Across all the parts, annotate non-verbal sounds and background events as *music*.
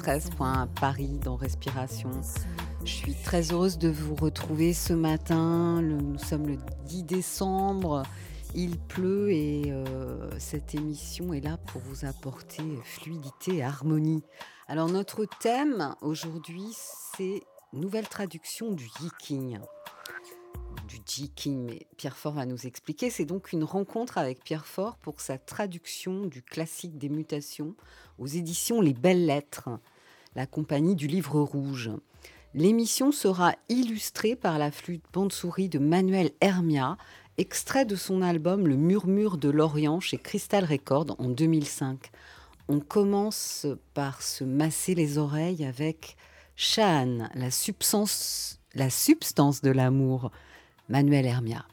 93.1 Paris dans Respiration. Je suis très heureuse de vous retrouver ce matin. Nous sommes le 10 décembre. Il pleut et euh, cette émission est là pour vous apporter fluidité et harmonie. Alors notre thème aujourd'hui, c'est nouvelle traduction du yiking. Du jiking, mais Pierre Fort va nous expliquer. C'est donc une rencontre avec Pierre Fort pour sa traduction du classique des mutations aux éditions Les Belles Lettres, la compagnie du Livre Rouge. L'émission sera illustrée par la flûte bande-souris de Manuel Hermia, extrait de son album Le Murmure de l'Orient chez Crystal Records en 2005. On commence par se masser les oreilles avec Shan, la la substance de l'amour, Manuel Hermia.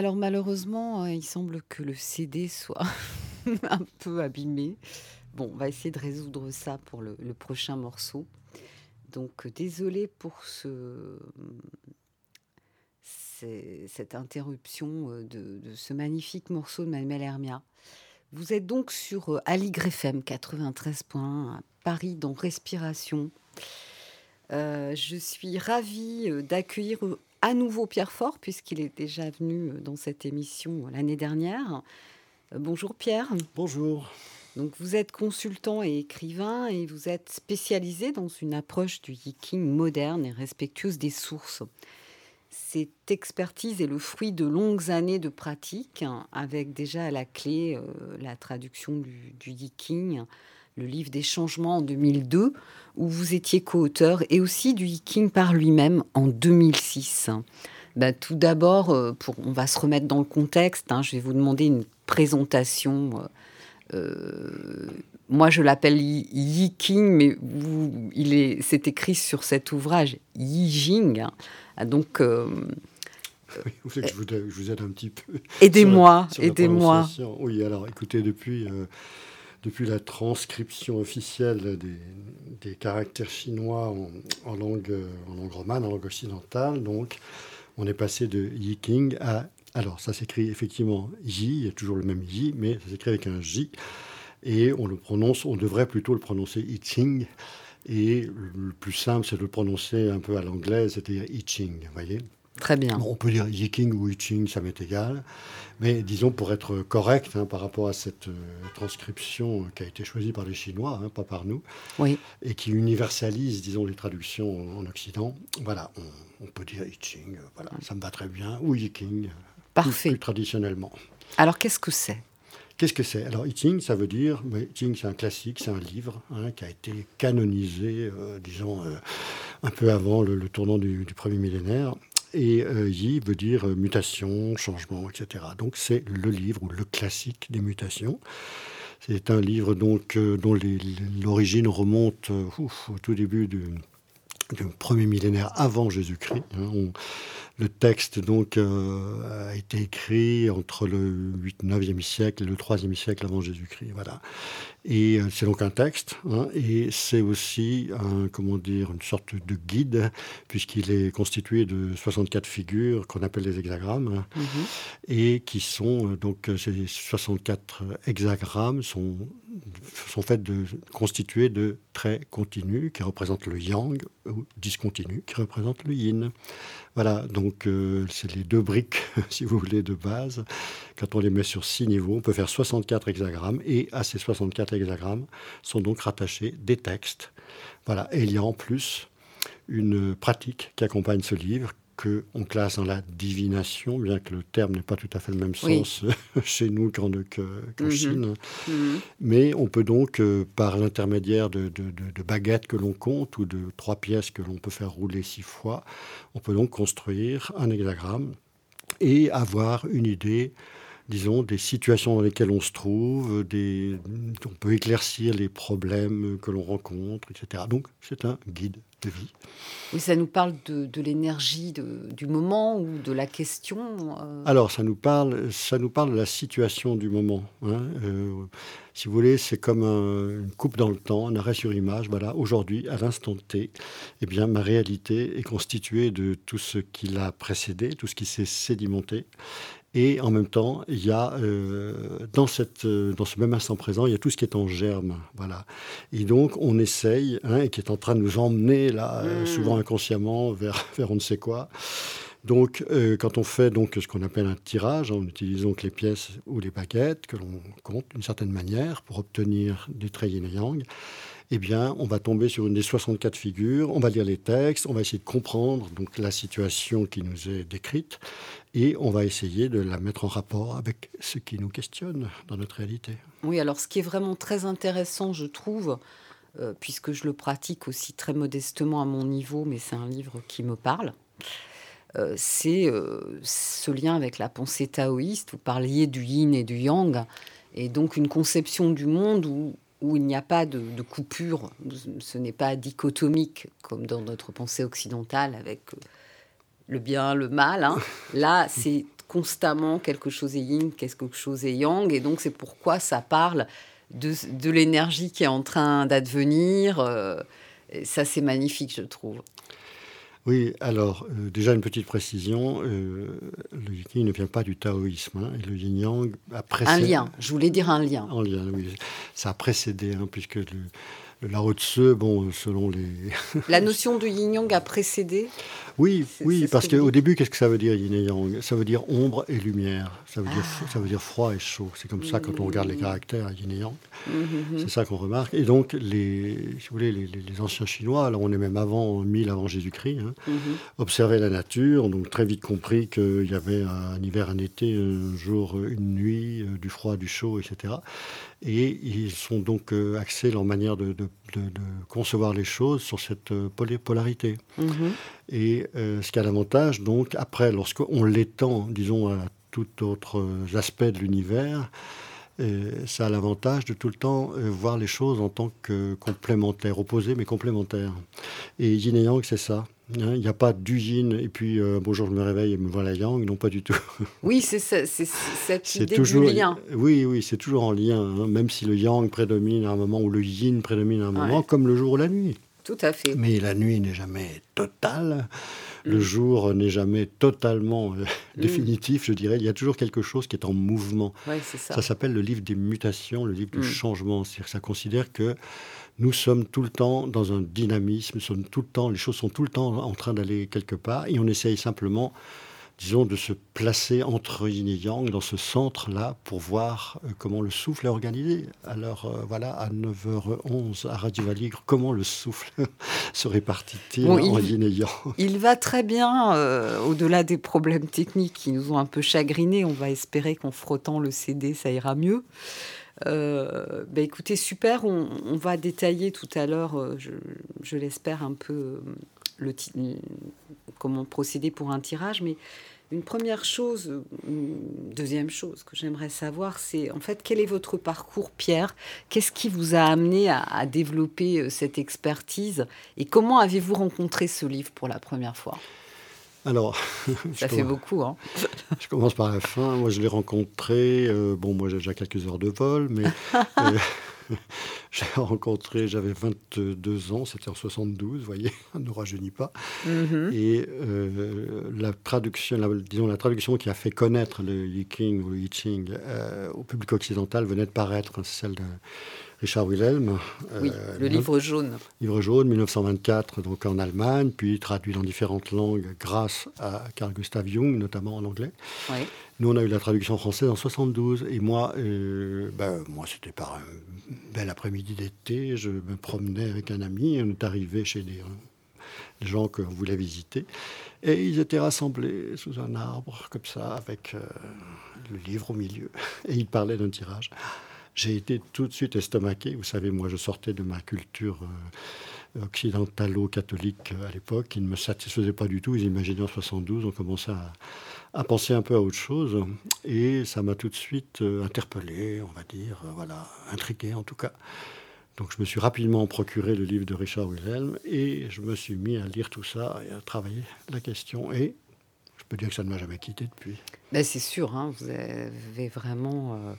Alors malheureusement, euh, il semble que le CD soit *laughs* un peu abîmé. Bon, on va essayer de résoudre ça pour le, prochain morceau. Donc, euh, désolé pour ce, cette interruption euh, de, ce magnifique morceau de Manuel Hermia. Vous êtes donc sur Aligre FM 93.1 à Paris dans Respiration. Je suis ravie d'accueillir à nouveau Pierre Fort, puisqu'il est déjà venu euh, dans cette émission euh, l'année dernière. Euh, bonjour Pierre. Bonjour. Donc vous êtes consultant et écrivain et vous êtes spécialisé dans une approche du yiking moderne et respectueuse des sources. Cette expertise est le fruit de longues années de pratique, hein, avec déjà à la clé euh, la traduction du, du yiking, le livre des changements en 2002, où vous étiez co-auteur, et aussi du yiking par lui-même en 2006. Ben, tout d'abord, euh, pour, on va se remettre dans le contexte, hein, je vais vous demander une présentation. Euh, euh, moi, je l'appelle Yiking, mais vous, il est, c'est écrit sur cet ouvrage Yijing. Hein. Donc, euh, *laughs* oui, vous que je vous, je vous, aide un petit peu. Aidez-moi, aidez-moi. Oui, alors écoutez, depuis, euh, depuis la transcription officielle des, caractères chinois en, langue, romane, en langue occidentale, donc, on est passé de Yiking à alors, ça s'écrit effectivement J, il y a toujours le même J, mais ça s'écrit avec un J. Et on le prononce, on devrait plutôt le prononcer Iching. Et le plus simple, c'est de le prononcer un peu à l'anglaise, c'est-à-dire Iching, voyez Très bien. on peut dire Yiking ou Iching, ça m'est égal. Mais disons, pour être correct hein, par rapport à cette euh, transcription qui a été choisie par les Chinois, hein, pas par nous, oui. et qui universalise, disons, les traductions en Occident, voilà, on, peut dire Iching, voilà, ça me va très bien, ou Yiking. Parfait. Plus, traditionnellement. Alors, qu'est-ce que c'est? Qu'est-ce que c'est? Alors, I Ching, ça veut dire, I Ching, c'est un classique, c'est un livre hein, qui a été canonisé, euh, disons, euh, un peu avant le, tournant du, premier millénaire. Et euh, Yi veut dire euh, mutation, changement, etc. Donc, c'est le livre ou le classique des mutations. C'est un livre donc, dont l'origine remonte au tout début du, du premier millénaire avant Jésus-Christ. Hein. le texte donc euh, a été écrit entre le 8 9e siècle et le 3e siècle avant Jésus-Christ. Voilà. Et euh, c'est donc un texte, hein, et c'est aussi un, comment dire, une sorte de guide, puisqu'il est constitué de 64 figures qu'on appelle les hexagrammes, mhm. et qui sont, euh, donc, ces 64 hexagrammes sont, sont faits de, constitués de traits continus qui représentent le yang, ou discontinus qui représentent le yin. Voilà, donc euh, c'est les deux briques, *laughs* si vous voulez, de base. Quand on les met sur six niveaux, on peut faire 64 hexagrammes, et à ces 64 hexagrammes sont donc rattachés des textes. Voilà, et il y a en plus une pratique qui accompagne ce livre qu'on classe dans la divination, bien que le terme n'ait pas tout à fait le même sens *laughs* chez nous qu'en mhm. Chine. Mhm. Mais on peut donc, euh, par l'intermédiaire de, de, baguettes que l'on compte ou de trois pièces que l'on peut faire rouler six fois, on peut donc construire un hexagramme et avoir une idée disons, des situations dans lesquelles on se trouve, des, on peut éclaircir les problèmes que l'on rencontre, etc. Donc, c'est un guide de vie. Oui, ça nous parle de, de l'énergie du moment ou de la question euh? Alors, ça nous, parle, ça nous parle de la situation du moment. Hein. Euh, si vous voulez, c'est comme une coupe dans le temps, un arrêt sur image. Voilà, aujourd'hui, à l'instant T, eh bien, ma réalité est constituée de tout ce qui l'a précédé, tout ce qui s'est sédimenté. Et en même temps, il y a euh, dans, cette, euh, dans ce même instant présent, il y a tout ce qui est en germe, voilà. Et donc, on essaye, hein, et qui est en train de nous emmener là, euh, mmh. souvent inconsciemment, vers, *laughs* vers on ne sait quoi. Donc, quand on fait donc ce qu'on appelle un tirage, on utilise donc les pièces ou les baguettes que l'on compte d'une certaine manière pour obtenir des traits yin et yang eh bien, on va tomber sur une des 64 figures, on va lire les textes, on va essayer de comprendre donc la situation qui nous est décrite, et on va essayer de la mettre en rapport avec ce qui nous questionne dans notre réalité. Oui, alors ce qui est vraiment très intéressant, je trouve, euh, puisque je le pratique aussi très modestement à mon niveau, mais c'est un livre qui me parle. Euh, c'est euh, ce lien avec la pensée taoïste. Vous parliez du yin et du yang, et donc une conception du monde où où il n'y a pas de, coupure, ce n'est pas dichotomique comme dans notre pensée occidentale avec euh, le bien, le mal. Hein. *laughs* Là, c'est constamment quelque chose est yin, quelque chose est yang, et donc c'est pourquoi ça parle de, l'énergie qui est en train d'advenir. Euh, ça, c'est magnifique, je trouve. Oui, alors euh, déjà une petite précision, euh, le yin ne vient pas du taoïsme, hein, et le yin yang a précédé... Un lien, je voulais dire un lien. Un lien, oui. Ça a précédé, hein, puisque le Lao Tse, bon, selon les. La notion de yin yang a précédé Oui, oui, parce qu'au dites. début, qu'est-ce que ça veut dire yin et yang? Ça veut dire ombre et lumière. Ça veut, dire, ça veut dire froid et chaud. C'est comme ça quand on regarde les caractères yin et yang. Mhm. C'est ça qu'on remarque. Et donc, les, si vous voulez, les, les- les anciens Chinois, alors on est même avant 1000 avant Jésus-Christ, hein, observaient la nature, ont donc très vite compris qu'il y avait un hiver, un été, un jour, une nuit, euh, du froid, du chaud, etc. Et ils sont donc euh, axés leur manière de, de- de- de concevoir les choses sur cette euh, polarité. Mhm. Et euh, ce qui a l'avantage, donc, après, lorsqu'on l'étend, disons, à tout autre aspect de l'univers, euh, ça a l'avantage de tout le temps euh, voir les choses en tant que complémentaires, opposés mais complémentaires. Et yin et yang, c'est ça. Hein. Il n'y a pas du yin et puis euh, bonjour, je me réveille et me voilà yang. Non, pas du tout. *laughs* Oui, c'est cette idée toujours du lien. Oui, oui, c'est toujours en lien. hein, même si le yang prédomine à un moment ou le yin prédomine à un moment, Ouais. comme le jour ou la nuit. Tout à fait. Mais la nuit n'est jamais totale. Le Mm. jour n'est jamais totalement euh, définitif, je dirais. Il y a toujours quelque chose qui est en mouvement. Ça s'appelle le livre des mutations, le livre du Mm. changement. C'est-à-dire que ça considère que nous sommes tout le temps dans un dynamisme, nous sommes tout le temps, les choses sont tout le temps en train d'aller quelque part, et on essaye simplement, disons, de se placer entre yin et yang, dans ce centre-là, pour voir euh, comment le souffle est organisé. Alors euh, voilà, à 9h11, à Radio Valigre, comment le souffle *laughs* se répartit-il Bon, en il- yin et yang? Il va très bien, euh, au-delà des problèmes techniques qui nous ont un peu chagrinés. On va espérer qu'en frottant le CD, ça ira mieux. Euh, bah écoutez, super. On, va détailler tout à l'heure, euh, je, l'espère, un peu euh, le ti- comment procéder pour un tirage. Mais une première chose, euh, deuxième chose que j'aimerais savoir, c'est en fait quel est votre parcours, Pierre? Qu'est-ce qui vous a amené à, développer euh, cette expertise? Et comment avez-vous rencontré ce livre pour la première fois? Alors, *laughs* Ça fait commence- beaucoup, hein *laughs* Je commence par la fin. Moi, je l'ai rencontré. euh, bon, moi, j'ai déjà quelques heures de vol, mais *laughs* euh, j'ai rencontré. J'avais 22 ans. C'était en 72. Vous voyez, on ne rajeunit pas. Mhm. Et euh, la traduction, la- disons la traduction qui a fait connaître le Yiking ou le Yiching euh, au public occidental venait de paraître. hein, celle de Richard Wilhelm. Oui, euh, le livre jaune. Livre jaune, 1924, donc en Allemagne, puis traduit dans différentes langues grâce à Carl Gustav Jung, notamment en anglais. Nous, on a eu la traduction française en 72. Et moi, euh, ben, moi c'était par un bel après-midi d'été. Je me promenais avec un ami. et On est arrivé chez des, des gens qu'on voulait visiter. Et ils étaient rassemblés sous un arbre, comme ça, avec euh, le livre au milieu. *laughs* Et ils parlaient d'un tirage. J'ai été tout de suite estomaqué. Vous savez, moi, je sortais de ma culture euh, occidentalo-catholique euh, à l'époque, qui ne me satisfaisait pas du tout. Ils imaginaient en 72, on commençait à, penser un peu à autre chose. Et ça m'a tout de suite euh, interpellé, on va dire, euh, voilà, intrigué en tout cas. Donc je me suis rapidement procuré le livre de Richard Wilhelm et je me suis mis à lire tout ça et à travailler la question. Et je peux dire que ça ne m'a jamais quitté depuis. Ben, c'est sûr, hein, vous avez vraiment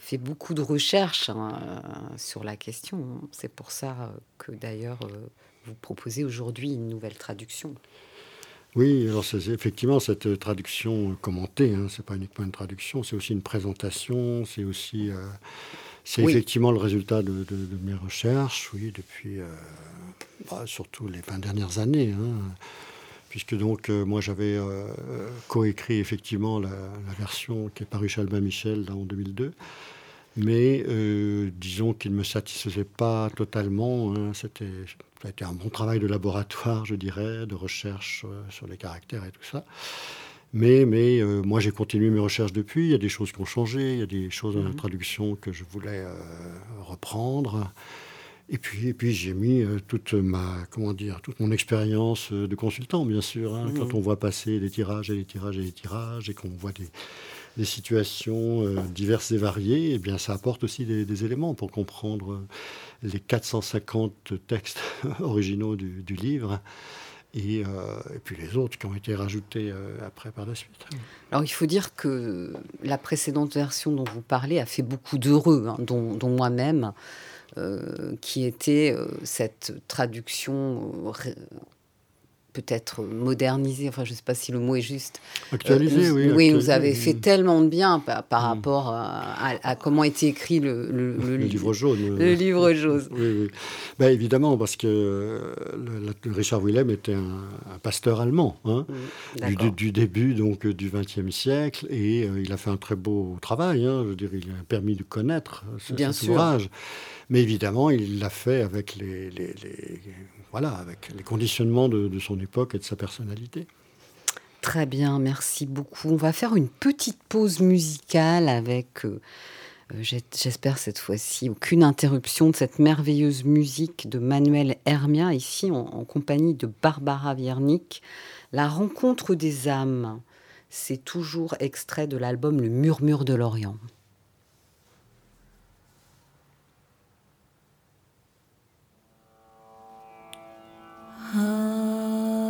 fait beaucoup de recherches hein, euh, sur la question. C'est pour ça euh, que d'ailleurs euh, vous proposez aujourd'hui une nouvelle traduction. Oui, alors c'est effectivement cette traduction commentée, hein, c'est pas uniquement une traduction, c'est aussi une présentation, c'est aussi, euh, c'est Oui. effectivement le résultat de, de- de mes recherches, oui, depuis euh, bah, surtout les 20 dernières années, hein, puisque donc euh, moi j'avais euh, coécrit effectivement la, la version qui est parue chez Albin Michel là, en 2002. Mais euh, disons qu'il ne me satisfaisait pas totalement. hein. C'était, ça a été un bon travail de laboratoire, je dirais, de recherche sur les caractères et tout ça. Mais, mais moi, j'ai continué mes recherches depuis. Il y a des choses qui ont changé. Il y a des choses dans la traduction que je voulais reprendre. Et puis, et puis j'ai mis euh, toute ma, comment dire, toute mon expérience euh, de consultant, bien sûr. hein. Quand on voit passer des tirages et des tirages et des tirages, et qu'on voit des, des situations euh, diverses et variées, eh bien, ça apporte aussi des, des éléments pour comprendre les 450 textes *laughs* originaux du, du livre. Et, euh, et puis les autres qui ont été rajoutés euh, après par la suite. Alors il faut dire que la précédente version dont vous parlez a fait beaucoup d'heureux, hein, dont, dont moi-même, qui était euh, cette traduction, euh, peut-être modernisé, enfin je ne sais pas si le mot est juste. Actualisé, Euh, oui. Oui, vous actualisé, avez oui. fait tellement de bien par, par Mm. rapport à, à- à comment était écrit le, le, le le li- livre jaune. le livre jaune. Oui, oui. Ben, évidemment, parce que euh, Richard Willem était un, un pasteur allemand, hein, Mm, du, début donc euh, du XXe siècle, et euh, il a fait un très beau travail. hein, je veux dire, il a permis de connaître euh, ce, Bien cet sûr. ouvrage. Mais évidemment, il l'a fait avec les, les- les- voilà, avec les conditionnements de, de son époque et de sa personnalité. Très bien, merci beaucoup. On va faire une petite pause musicale avec, euh, euh, j'espère cette fois-ci, aucune interruption de cette merveilleuse musique de Manuel Hermia, ici en, en compagnie de Barbara Viernik. La rencontre des âmes, c'est toujours extrait de l'album Le Murmure de l'Orient. Ah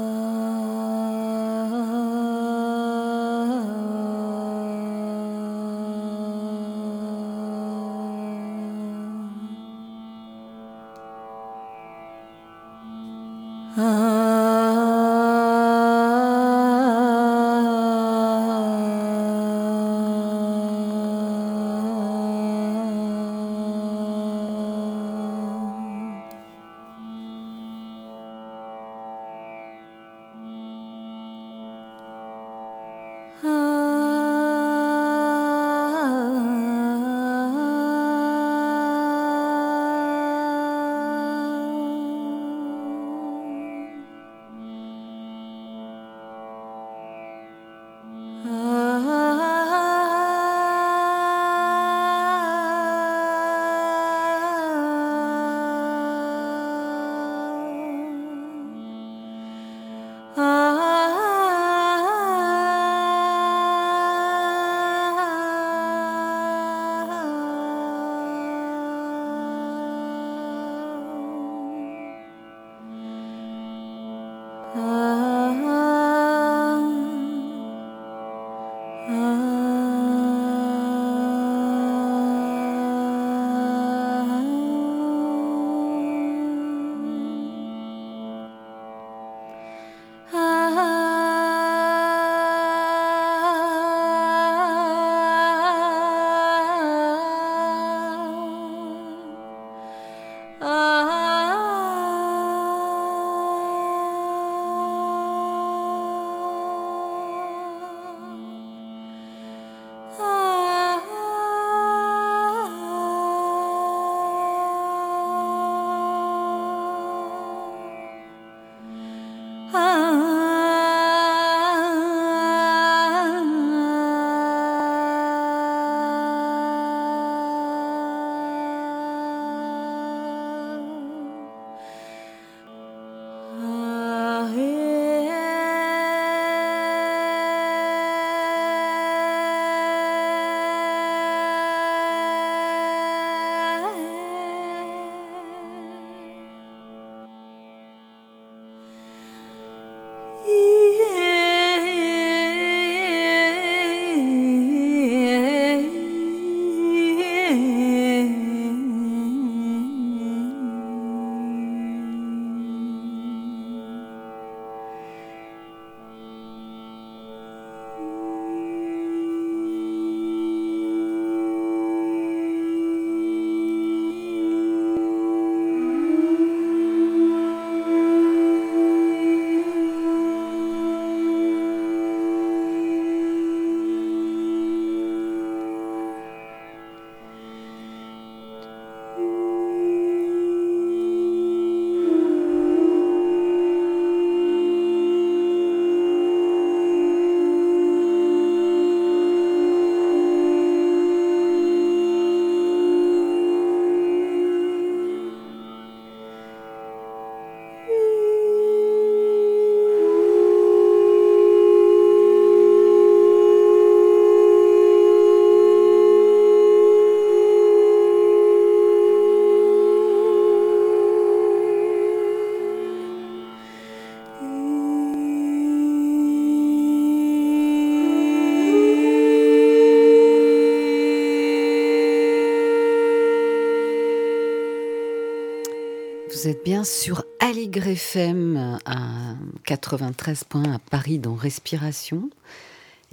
bien sur Allegre FM à 93 points à Paris dans Respiration.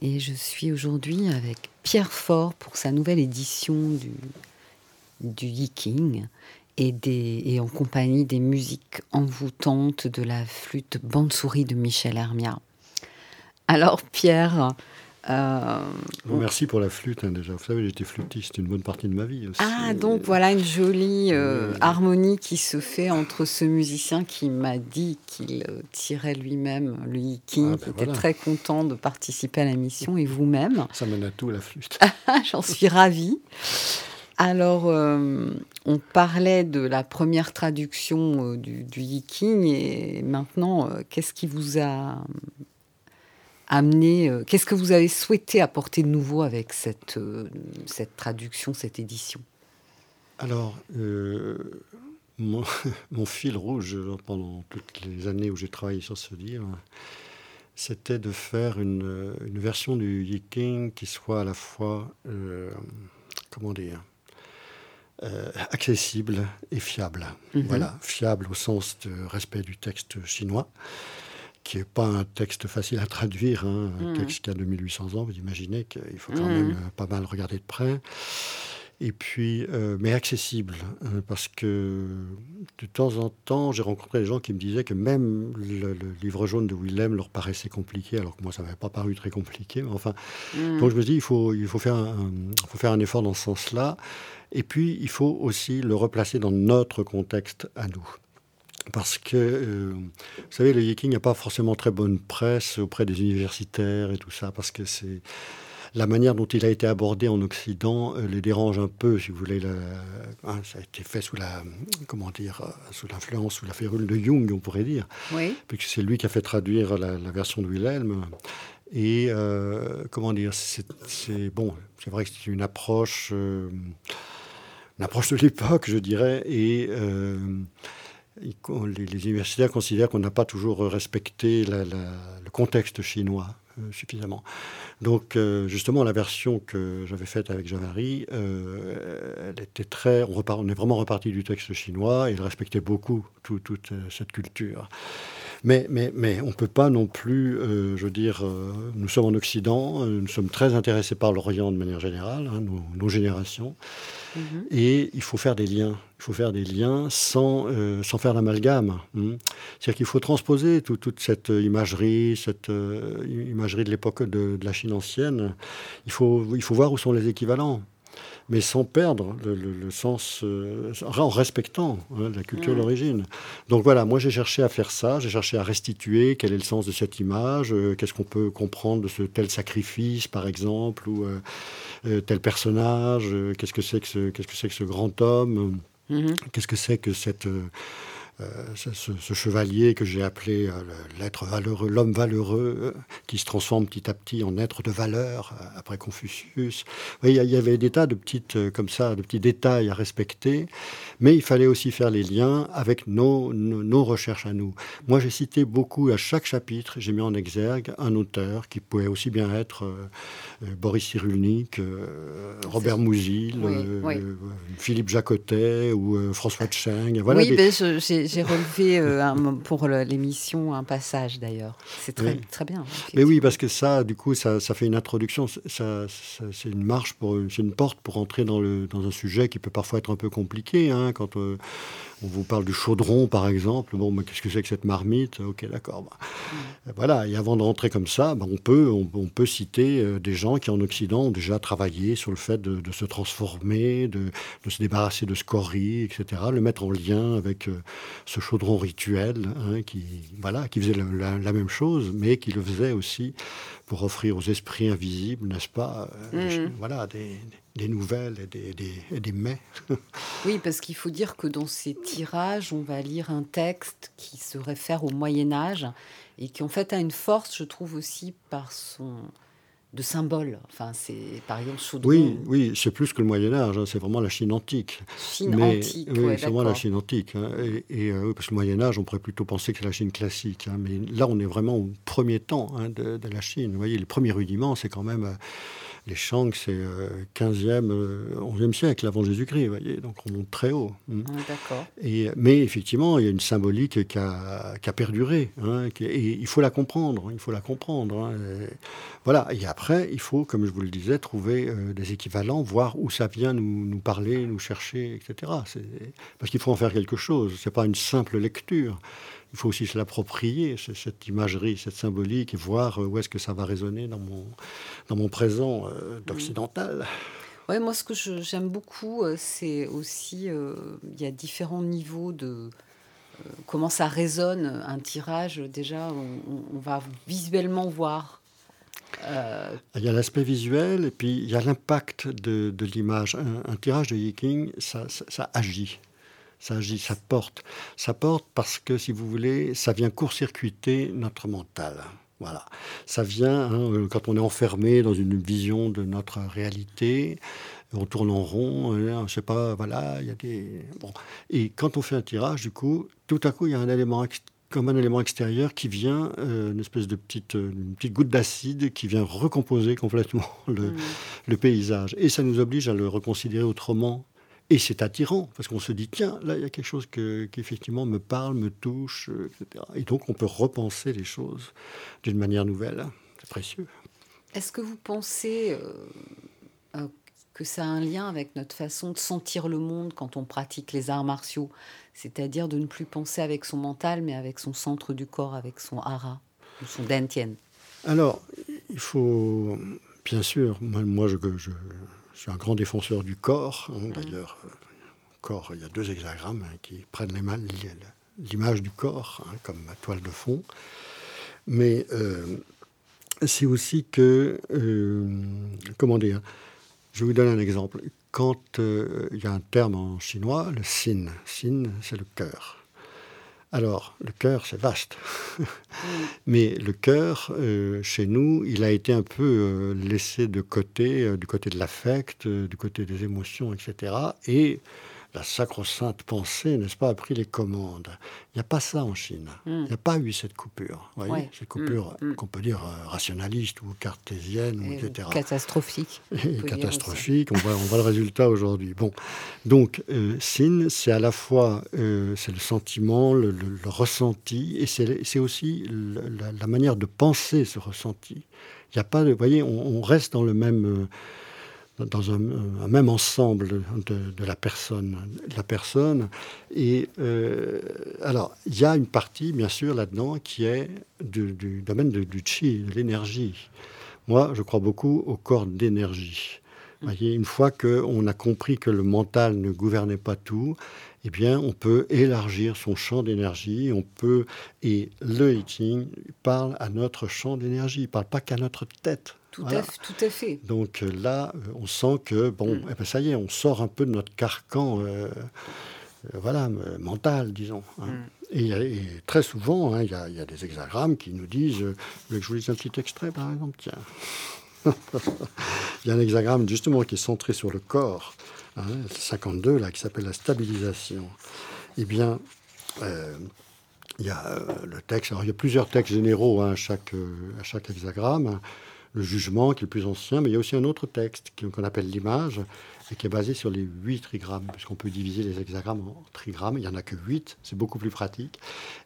Et je suis aujourd'hui avec Pierre Fort pour sa nouvelle édition du, du Yiking et, et en compagnie des musiques envoûtantes de la flûte bande-souris de Michel Hermia. Alors Pierre, euh, merci pour la flûte hein, déjà. Vous savez, j'étais flûtiste une bonne partie de ma vie aussi. Ah, donc voilà une jolie euh, harmonie qui se fait entre ce musicien qui m'a dit qu'il euh, tirait lui-même le hiking, ah, ben qui était très content de participer à la mission, et vous-même. Ça mène à tout la flûte. *laughs* J'en suis ravie. Alors, on parlait de la première traduction du, du yiking, et maintenant, qu'est-ce qui vous a amener euh, Qu'est-ce que vous avez souhaité apporter de nouveau avec cette, euh, cette traduction, cette édition? Alors, euh, mon, *laughs* fil rouge pendant toutes les années où j'ai travaillé sur ce livre, c'était de faire une, une, version du Yiking qui soit à la fois, comment dire, accessible et fiable. Mhm. Voilà, fiable au sens de respect du texte chinois qui n'est pas un texte facile à traduire, hein, un mm. texte qui a 2800 ans, vous imaginez qu'il faut quand mm. même euh, pas mal regarder de près. Et puis, euh, mais accessible, hein, parce que de temps en temps, j'ai rencontré des gens qui me disaient que même le, livre jaune de Willem leur paraissait compliqué, alors que moi, ça m'avait pas paru très compliqué. Mais enfin, mm. donc je me dis, il faut, il faut, faire un, faut faire un effort dans ce sens-là. Et puis, il faut aussi le replacer dans notre contexte à nous parce que, euh, vous savez, le yiking n'a pas forcément très bonne presse auprès des universitaires et tout ça, parce que c'est la manière dont il a été abordé en Occident euh, les dérange un peu, si vous voulez. Hein, ça a été fait sous la, comment dire, euh, sous l'influence, sous la férule de Jung, on pourrait dire, oui. puisque c'est lui qui a fait traduire la, version de Wilhelm. Et comment dire, c'est bon, c'est vrai que c'est une approche, une approche de l'époque, je dirais, et les, universitaires considèrent qu'on n'a pas toujours respecté le contexte chinois euh, suffisamment. Donc, euh, justement, la version que j'avais faite avec Javary, euh, elle était très. On, est vraiment reparti du texte chinois et il respectait beaucoup toute cette culture. Mais, mais, mais on ne peut pas non plus, je veux dire, nous sommes en Occident, nous sommes très intéressés par l'Orient de manière générale, hein, nos, générations. Mhm. Et il faut faire des liens. Il faut faire des liens sans, euh, sans faire l'amalgame. Hein. C'est-à-dire qu'il faut transposer toute cette imagerie, cette euh, imagerie de l'époque de, de, la Chine ancienne. Il faut, il faut voir où sont les équivalents mais sans perdre le, sens, euh, en respectant hein, la culture mm. d'origine. Donc voilà, moi j'ai cherché à faire ça, j'ai cherché à restituer quel est le sens de cette image, euh, qu'est-ce qu'on peut comprendre de ce tel sacrifice par exemple, ou euh, tel personnage, qu'est-ce que c'est que ce, qu'est-ce que c'est que ce grand homme, mm-hmm. qu'est-ce que c'est que cette euh, ce, chevalier que j'ai appelé euh, l'être valeureux, l'homme valeureux, euh, qui se transforme petit à petit en être de valeur après Confucius. Il y avait des tas de petites, comme ça, de petits détails à respecter, mais il fallait aussi faire les liens avec nos, nos, recherches à nous. Moi, j'ai cité beaucoup à chaque chapitre, j'ai mis en exergue un auteur qui pouvait aussi bien être Boris Cyrulnik, Robert Mouzil, Philippe Jacotet ou François Cheng. Voilà oui, ben, j'ai j'ai relevé euh, pour l'émission un passage d'ailleurs. C'est très, très bien. Mais oui, parce que ça, du coup, ça, ça fait une introduction. Ça, c'est une marche, pour, c'est une porte pour entrer dans, le, dans un sujet qui peut parfois être un peu compliqué. Hein, quand euh, on vous parle du chaudron, par exemple. Bon, mais qu'est-ce que c'est que cette marmite? Ok, d'accord. Bah, mm. Voilà, et avant de rentrer comme ça, bah, on, peut, on, peut citer euh, des gens qui, en Occident, ont déjà travaillé sur le fait de, se transformer, de, se débarrasser de scories, etc., le mettre en lien avec euh, ce chaudron rituel hein, qui, voilà, qui faisait la, même chose, mais qui le faisait aussi pour offrir aux esprits invisibles, n'est-ce pas, euh, mm. voilà, des des nouvelles et des, des, des mets. *laughs* oui, parce qu'il faut dire que dans ces tirages, on va lire un texte qui se réfère au Moyen Âge et qui en fait a une force, je trouve aussi, par son de symbole. Enfin, c'est par exemple Chaudron. Oui, oui, c'est plus que le Moyen Âge. Hein, c'est vraiment la Chine antique. Chine antique. Oui, c'est vraiment la Chine antique. Hein, et, euh, parce que le Moyen Âge, on pourrait plutôt penser que c'est la Chine classique. Hein, mais là, on est vraiment au premier temps de, de, la Chine. Vous voyez, les premiers rudiments, c'est quand même euh, Les Shang, c'est 15e, 11e siècle avant Jésus-Christ, voyez, donc on monte très haut. Hein. D'accord. Et, mais effectivement, il y a une symbolique qui a, qui a perduré, hein, et il faut la comprendre, il faut la comprendre. Hein, voilà, et après, il faut, comme je vous le disais, trouver des équivalents, voir où ça vient nous, nous parler, nous chercher, etc. Parce qu'il faut en faire quelque chose, ce n'est pas une simple lecture il faut aussi se l'approprier, cette imagerie, cette symbolique, et voir euh, où est-ce que ça va résonner dans mon, dans mon présent euh, d'occidental. Ouais, moi, ce que j'aime beaucoup, euh, c'est aussi, il y a différents niveaux de comment ça résonne un tirage. Déjà, on, va visuellement voir. Il y a l'aspect visuel et puis il y a l'impact de, de l'image. Un, tirage de Yiking, ça, ça agit ça agit, ça porte. Ça porte parce que, si vous voulez, ça vient court-circuiter notre mental. Voilà. Ça vient, hein, euh, quand on est enfermé dans une vision de notre réalité, on tourne en rond, je euh, je sais pas, voilà, il y a des... Bon. Et quand on fait un tirage, du coup, tout à coup, il y a un élément comme un élément extérieur qui vient, euh, une espèce de petite, une petite goutte d'acide qui vient recomposer complètement *laughs* le, mmh. le, paysage. Et ça nous oblige à le reconsidérer autrement et c'est attirant, parce qu'on se dit, tiens, là, il y a quelque chose que, qui effectivement me parle, me touche, euh, etc. Et donc, on peut repenser les choses d'une manière nouvelle. C'est précieux. Est-ce que vous pensez euh, euh, que ça a un lien avec notre façon de sentir le monde quand on pratique les arts martiaux? C'est-à-dire de ne plus penser avec son mental, mais avec son centre du corps, avec son hara, ou son dantien Alors, il faut, bien sûr, moi, moi je, je je suis un grand défenseur du corps. Hein, d'ailleurs, euh, corps, il y a deux hexagrammes hein, qui prennent l'image du corps hein, comme toile de fond. Mais euh, c'est aussi que, euh, comment dire, je vous donner un exemple. Quand il y a un terme en chinois, le sin, sin c'est le cœur. Alors, le cœur, c'est vaste. *laughs* Mais le cœur, euh, chez nous, il a été un peu euh, laissé de côté, euh, du côté de l'affect, du côté des émotions, etc. Et la sacro-sainte pensée, n'est-ce pas, a pris les commandes. Il n'y a pas ça en Chine. Hmm. Il n'y a pas eu cette coupure. Vous voyez Cette coupure hmm. Hmm. qu'on peut dire euh, rationaliste ou cartésienne, etc. Catastrophique. catastrophique. On voit, on voit, le résultat aujourd'hui. Bon. Donc, euh, Sin, c'est à la fois euh, c'est le sentiment, le, ressenti, et c'est aussi la, manière de penser ce ressenti. Il n'y a pas de. Vous voyez, on, on reste dans le même dans un, même ensemble de, la personne. La personne. Et euh, alors, il y a une partie, bien sûr, là-dedans qui est du, domaine du chi, de l'énergie. Moi, je crois beaucoup au corps d'énergie. Voyez, une fois qu'on a compris que le mental ne gouvernait pas tout, eh bien, on peut élargir son champ d'énergie. On peut et le hitting parle à notre champ d'énergie. Il parle pas qu'à notre tête. Tout, à, fait. Donc euh, là, euh, on sent que, bon, mm. eh ben, ça y est, on sort un peu de notre carcan euh, voilà, mental, disons. Hein. Mm. Et, très souvent, hein, il y, a des hexagrammes qui nous disent, je vous lise un petit extrait, par exemple, tiens. *laughs* Il y a un hexagramme justement qui est centré sur le corps, hein, 52 là, qui s'appelle la stabilisation. Eh bien, il y a le texte, alors il y a plusieurs textes généraux à, chaque, à chaque hexagramme le jugement qui est le plus ancien, mais il y a aussi un autre texte qu'on appelle l'image et qui est basé sur les huit trigrammes, puisqu'on peut diviser les hexagrammes en trigrammes. Il n'y en a que huit, c'est beaucoup plus pratique.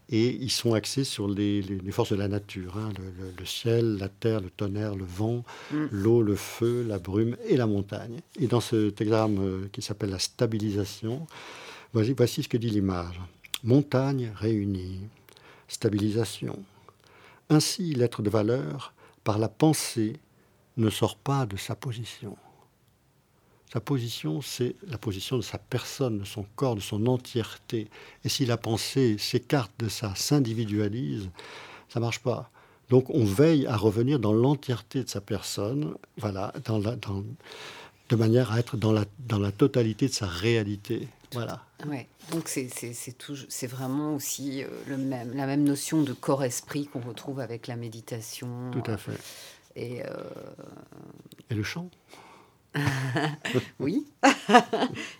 Et ils sont axés sur les, forces de la nature, hein. le, ciel, la terre, le tonnerre, le vent, mm. l'eau, le feu, la brume et la montagne. Et dans cet hexagramme euh, qui s'appelle la stabilisation, voici, voici ce que dit l'image. Montagne réunie, stabilisation. Ainsi, l'être de valeur par la pensée, ne sort pas de sa position. Sa position, c'est la position de sa personne, de son corps, de son entièreté. Et si la pensée s'écarte de ça, s'individualise, ça marche pas. Donc on veille à revenir dans l'entièreté de sa personne, voilà, de manière à être dans la, dans la totalité de sa réalité. Voilà. Ouais. Donc c'est vraiment aussi euh, le même, la même notion de corps-esprit qu'on retrouve avec la méditation. Tout à fait. Et, euh, et le chant? *laughs* Oui. et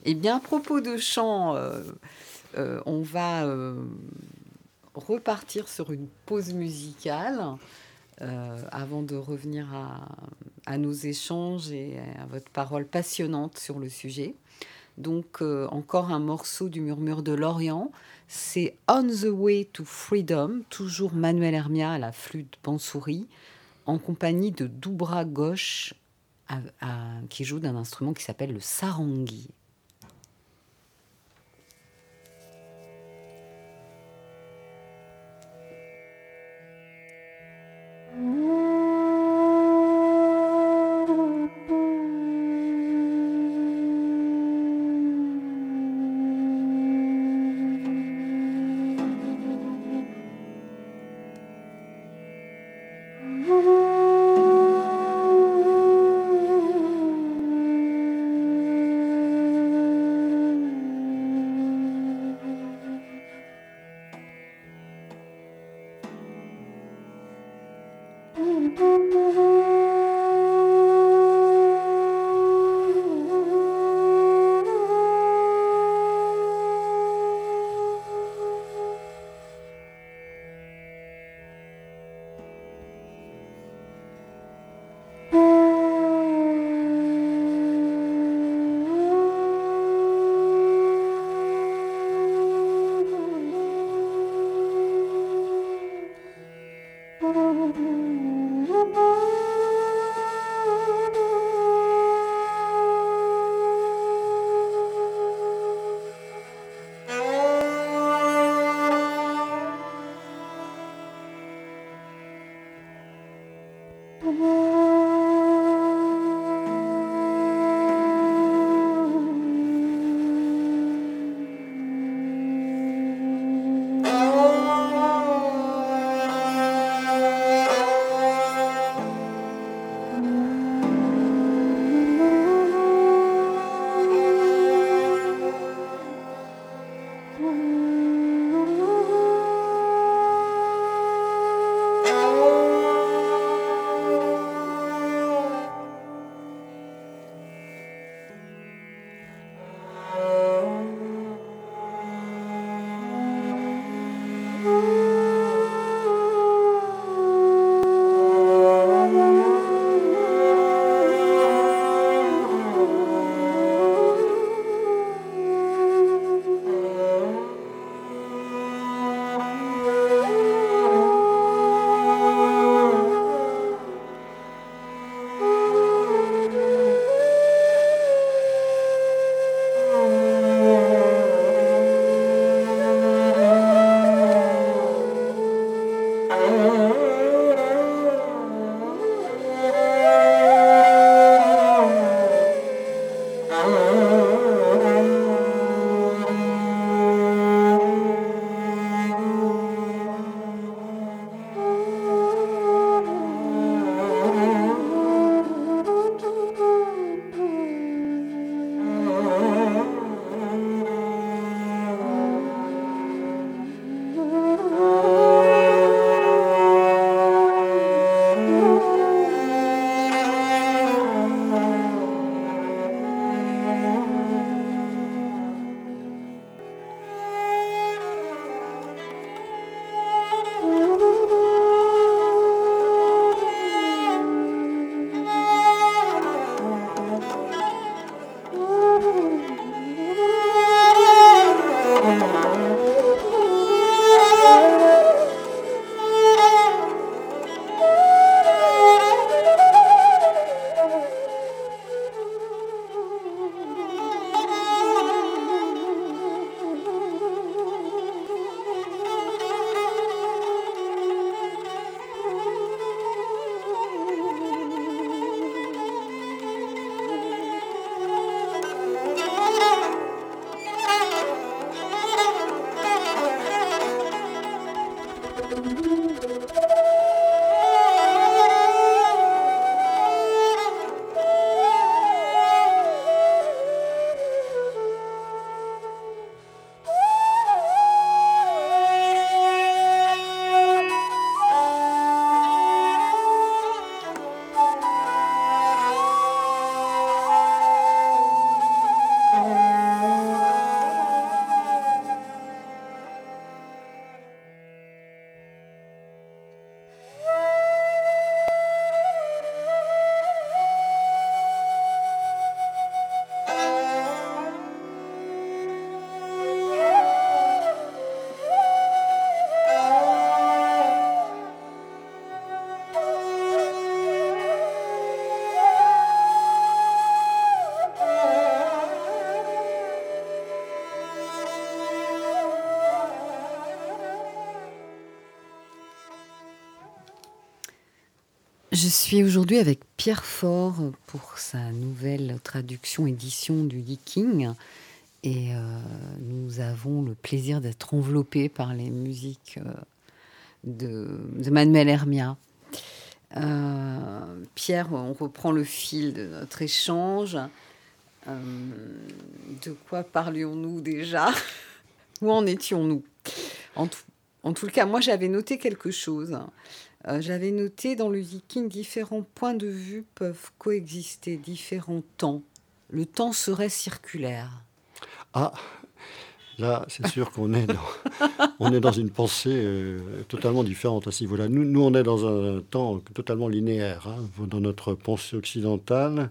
*laughs* eh bien, à propos de chant, euh, on va repartir sur une pause musicale. euh, avant de revenir à, nos échanges et à votre parole passionnante sur le sujet. Donc euh, encore un morceau du murmure de l'Orient. C'est On the Way to Freedom, toujours Manuel Hermia à la flûte Bansouris, en compagnie de Doubra Gauche, qui joue d'un instrument qui s'appelle le sarangi. Mm-hmm. Suis aujourd'hui avec Pierre Faure pour sa nouvelle traduction édition du Yiking. Et euh, nous avons le plaisir d'être enveloppés par les musiques euh, de, Manuel Hermia. Euh, Pierre, on reprend le fil de notre échange. de quoi parlions-nous déjà? Où en étions-nous? En tout cas, moi j'avais noté quelque chose. J'avais noté dans le Viking différents points de vue peuvent coexister, différents temps. Le temps serait circulaire. Ah, là, c'est sûr qu'on est, dans, on est dans une pensée euh, totalement différente à ce niveau-là. Nous, nous, on est dans un temps totalement linéaire. Hein. Dans notre pensée occidentale,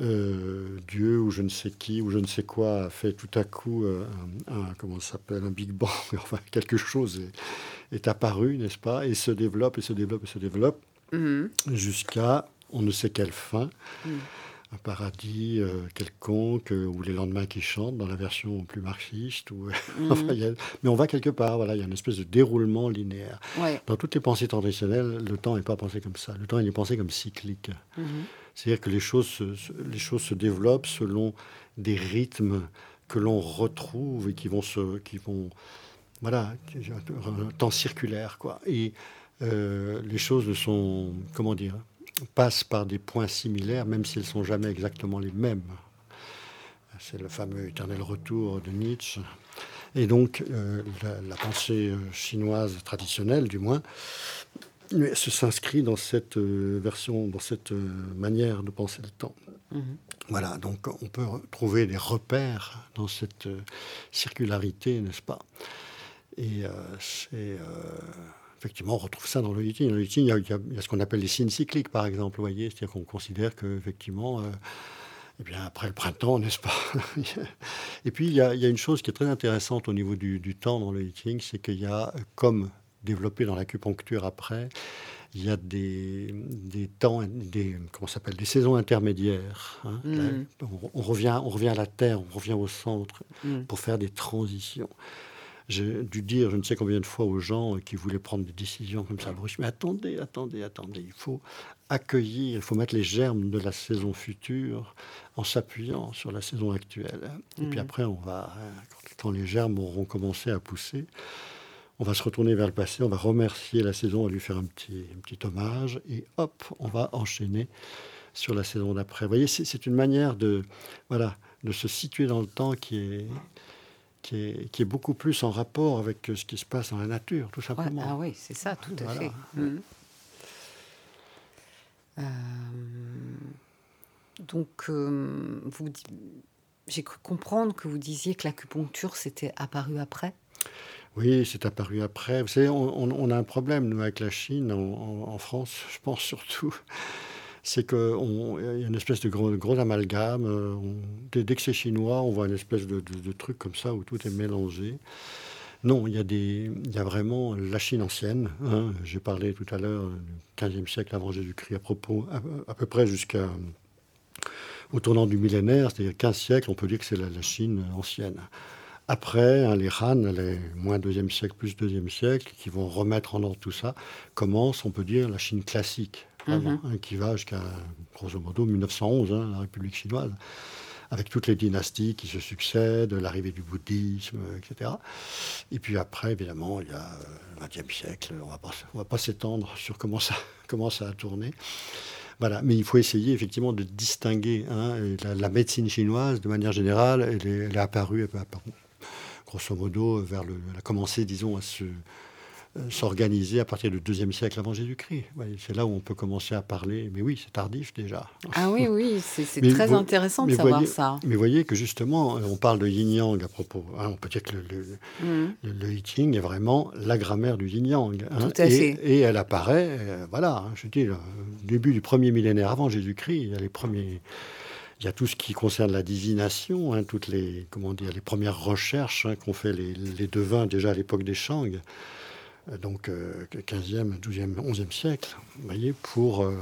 euh, Dieu ou je ne sais qui ou je ne sais quoi a fait tout à coup euh, un, comment s'appelle un Big Bang, *laughs* enfin quelque chose est, apparu, n'est-ce pas, et se développe et se développe et se développe mm-hmm. jusqu'à on ne sait quelle fin. Mm un paradis euh, quelconque, euh, ou les lendemains qui chantent dans la version plus marxiste. Ou, *laughs* mhm. mais on va quelque part, voilà, il y a une espèce de déroulement linéaire. Dans toutes les pensées traditionnelles, le temps n'est pas pensé comme ça. Le temps, il est pensé comme cyclique. Mhm. C'est-à-dire que les choses, se, les choses se développent selon des rythmes que l'on retrouve et qui vont se... Qui vont, voilà, un temps circulaire, quoi. Et euh, les choses ne sont, comment dire, passent par des points similaires, même s'ils ne sont jamais exactement les mêmes. C'est le fameux éternel retour de Nietzsche. Et donc, euh, la, pensée euh, chinoise traditionnelle, du moins, se s'inscrit dans cette euh, version, dans cette manière de penser le temps. Mhm. Voilà, donc on peut trouver des repères dans cette circularité, n'est-ce pas? Et c'est effectivement, on retrouve ça dans le Dans le il y, a, ce qu'on appelle les signes cycliques, par exemple, vous voyez, c'est-à-dire qu'on considère qu'effectivement, euh, eh bien, après le printemps, n'est-ce pas *laughs* Et puis, il y, a, une chose qui est très intéressante au niveau du, temps dans le hitting, c'est qu'il y a, comme développé dans l'acupuncture après, il y a des, des temps, des, comment s'appelle, des saisons intermédiaires. Hein. Mm. on, revient, on revient à la terre, on revient au centre mm. pour faire des transitions. J'ai dû dire je ne sais combien de fois aux gens qui voulaient prendre des décisions comme ça, mais attendez, attendez, attendez, il faut accueillir, il faut mettre les germes de la saison future en s'appuyant sur la saison actuelle. Et puis mmh. après, on va, quand les germes auront commencé à pousser, on va se retourner vers le passé, on va remercier la saison, on va lui faire un petit, un petit hommage, et hop, on va enchaîner sur la saison d'après. Vous voyez, c'est une manière de, voilà, de se situer dans le temps qui est, qui est, beaucoup plus en rapport avec ce qui se passe dans la nature, tout simplement. ah oui, c'est ça, tout à fait. Mmh. Euh, donc, euh, vous, j'ai cru comprendre que vous disiez que l'acupuncture s'était apparu après. Oui, c'est apparu après. Vous savez, on, a un problème, nous, avec la Chine, en France, je pense surtout c'est qu'il y a une espèce de gros, amalgame. Euh, dès, que c'est chinois, on voit une espèce de, truc comme ça où tout est mélangé. Non, il y, a vraiment la Chine ancienne. Hein. J'ai parlé tout à l'heure du 15e siècle avant Jésus-Christ, à propos, à, peu près jusqu'à au tournant du millénaire, c'est-à-dire 15 siècles, on peut dire que c'est la, Chine ancienne. Après, hein, les Han, les moins deuxième siècle plus deuxième siècle, qui vont remettre en ordre tout ça, commence, on peut dire, la Chine classique. Mhm. Hein, qui va jusqu'à, grosso modo, 1911, hein, la République chinoise, avec toutes les dynasties qui se succèdent, l'arrivée du bouddhisme, etc. Et puis après, évidemment, il y a euh, le XXe siècle, on ne va pas s'étendre sur comment ça, *laughs* comment ça a tourné. Voilà, mais il faut essayer effectivement de distinguer hein, la, médecine chinoise, de manière générale, elle est, elle est apparue, grosso modo, vers le, elle a commencé, disons, à se euh, s'organiser à partir du deuxième siècle avant Jésus-Christ. c'est là où on peut commencer à parler. Mais oui, c'est tardif déjà. Ah oui, oui, c'est très intéressant de savoir ça. Mais voyez que justement, on parle de yin-yang à propos. Hein, on peut dire que le, le, mm. est vraiment la grammaire du yin-yang. Hein. Tout à et, fait. Et elle apparaît, euh, voilà, hein, je dis, au début du premier millénaire avant Jésus-Christ, il y a les premiers il y a tout ce qui concerne la divination, toutes les, comment dire, les premières recherches qu'ont fait les, les, devins déjà à l'époque des Shang. Euh, donc 15e, 12e, 11e siècle, vous voyez, pour, euh,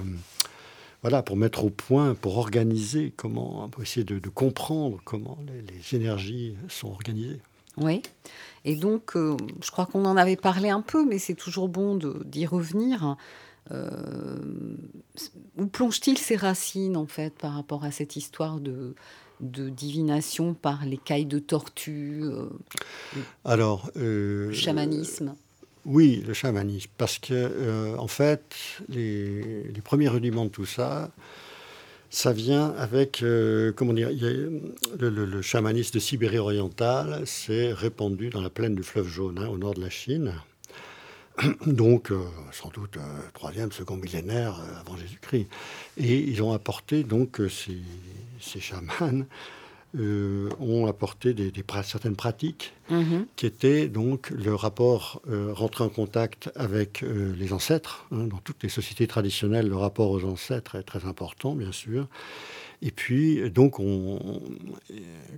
voilà, pour mettre au point, pour organiser comment, pour essayer de, comprendre comment les, énergies sont organisées. Oui, et donc euh, je crois qu'on en avait parlé un peu, mais c'est toujours bon d'y revenir. où plonge-t-il ses racines en fait par rapport à cette histoire de, de divination par les cailles de tortue Alors, le chamanisme? Oui, le chamanisme, parce que en fait, les, premiers rudiments de tout ça, ça vient avec, euh, comment dire, le, chamanisme de Sibérie orientale s'est répandu dans la plaine du fleuve jaune, hein, au nord de la Chine. *clears throat* Donc, euh, sans doute, euh, troisième, second millénaire avant Jésus-Christ. Et ils ont apporté, donc, ces, ces chamans euh, ont apporté des, certaines pratiques mhm. qui étaient donc le rapport euh, rentrer en contact avec euh, les ancêtres. Hein. dans toutes les sociétés traditionnelles, le rapport aux ancêtres est très important, bien sûr. Et puis, donc, on,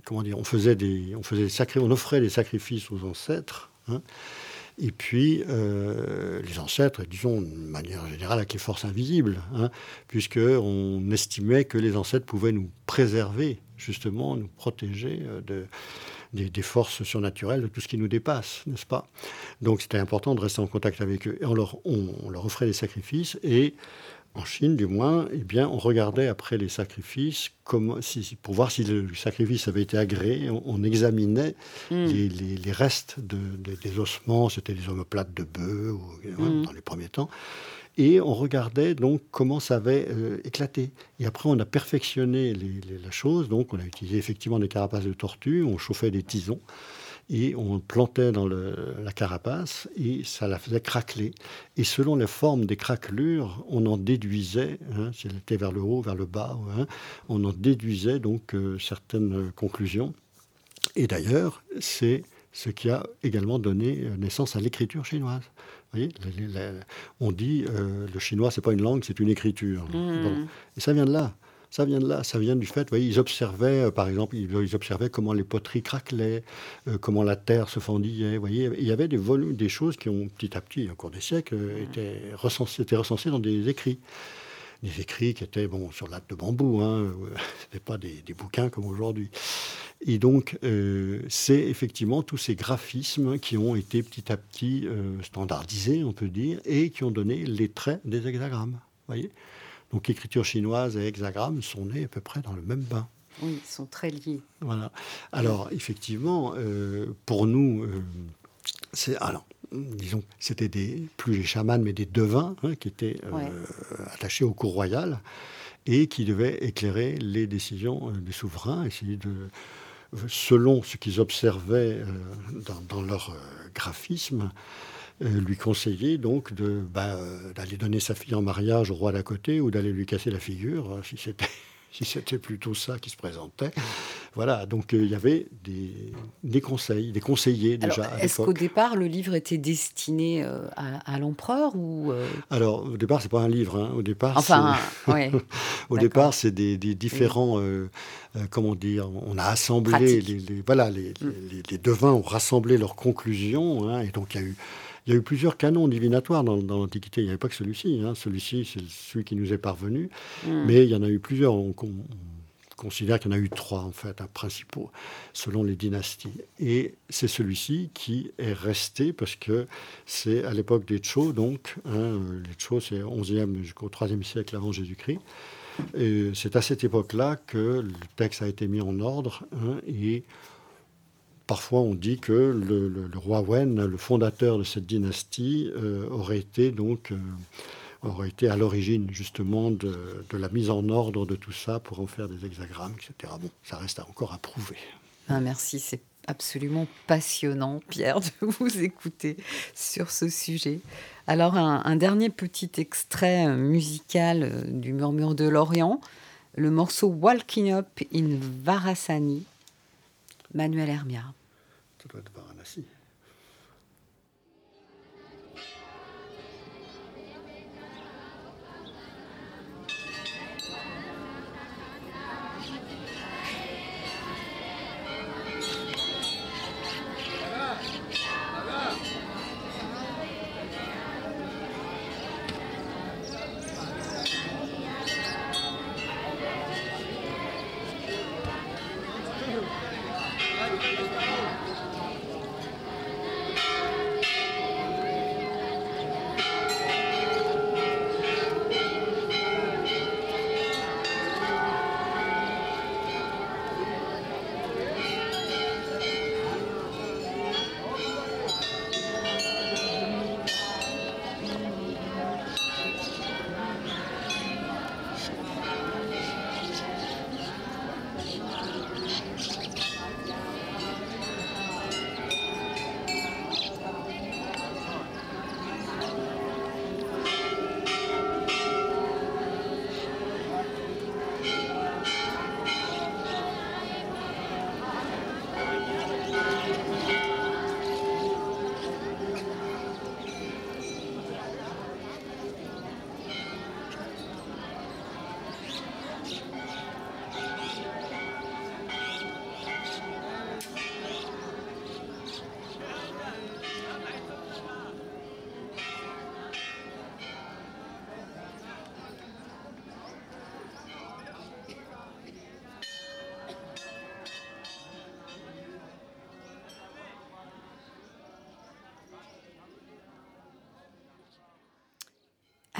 comment dire, on faisait des, on faisait des on offrait des sacrifices aux ancêtres. Hein. Et puis, les ancêtres, disons, de manière générale, avec les forces invisibles, hein, puisqu'on estimait que les ancêtres pouvaient nous préserver justement nous protéger euh, de, des, forces surnaturelles, de tout ce qui nous dépasse, n'est-ce pas? Donc c'était important de rester en contact avec eux. Et on leur, on, leur offrait des sacrifices et en Chine, du moins, eh bien, on regardait après les sacrifices comme, si, pour voir si le sacrifice avait été agréé. On, examinait hmm. les, les, restes de, des ossements, c'était des omoplates de bœufs hmm. dans les premiers temps et on regardait donc comment ça avait euh, éclaté. Et après, on a perfectionné la chose. Donc, on a utilisé effectivement des carapaces de tortue, on chauffait des tisons et on plantait dans la carapace et ça la faisait craqueler. Et selon la forme des craquelures, on en déduisait, hein, si elle était vers le haut, vers le bas, hein, on en déduisait donc euh, certaines conclusions. Et d'ailleurs, c'est ce qui a également donné naissance à l'écriture chinoise on dit euh, le chinois, c'est pas une langue, c'est une écriture. Hmm. Et ça vient de là. Ça vient de là, ça vient du fait, voyez, ils observaient, euh, par exemple, ils, observaient comment les poteries craquelaient, euh, comment la terre se fendillait, voyez, il y avait des volumes, des choses qui ont petit à petit, au cours des siècles, hmm. étaient, recensées, étaient recensées dans des écrits des écrits qui étaient bon, sur latte de bambou, hein, ce n'étaient pas des, bouquins comme aujourd'hui. Et donc, euh, c'est effectivement tous ces graphismes qui ont été petit à petit euh, standardisés, on peut dire, et qui ont donné les traits des hexagrammes. Voyez donc, écriture chinoise et hexagrammes sont nés à peu près dans le même bain. Oui, ils sont très liés. Voilà. Alors, effectivement, euh, pour nous, c'est alors disons, c'était des, plus les chamans, mais des devins hein, qui étaient attachés au cours royal et qui devaient éclairer les décisions des souverains, essayer de selon ce qu'ils observaient euh, dans, leur euh, graphisme, euh, lui conseiller donc bah, d'aller donner sa fille en mariage au roi d'à côté ou d'aller lui casser la figure, si c'était *laughs* si c'était plutôt ça qui se présentait. Voilà, donc il y avait des, conseils, des conseillers déjà. Est-ce qu'au départ, le livre était destiné à, l'empereur ou Alors, au départ, c'est pas un livre. Hein. Au départ, enfin, *laughs* *laughs* au départ, c'est des, différents euh, comment dire, on a assemblé, les, voilà, mm. les, devins ont rassemblé leurs conclusions, hein, et donc il y a eu il y a eu plusieurs canons divinatoires dans, l'Antiquité. Il n'y avait pas que celui-ci. Hein. Celui-ci, c'est celui qui nous est parvenu. Mm. Mais il y en a eu plusieurs. On, considère qu'il y en a eu trois, en fait, un principaux, selon les dynasties. Et c'est celui-ci qui est resté, parce que c'est à l'époque des Tchou, donc, hein, les Tchou, c'est 11e jusqu'au 3e siècle avant Jésus-Christ c'est à cette époque-là que le texte a été mis en ordre hein, et parfois on dit que le, roi Wen, le fondateur de cette dynastie, euh, aurait été donc euh, aurait été à l'origine justement de, la mise en ordre de tout ça pour en faire des hexagrammes, etc. Bon, ça reste encore à prouver. Ah, merci, c'est absolument passionnant, Pierre, de *laughs* vous écouter sur ce sujet. Alors, un, dernier petit extrait euh, musical euh, du Murmure de l'Orient, le morceau Walking Up in Varasani, Manuel Hermia. Ça doit être Varanasi.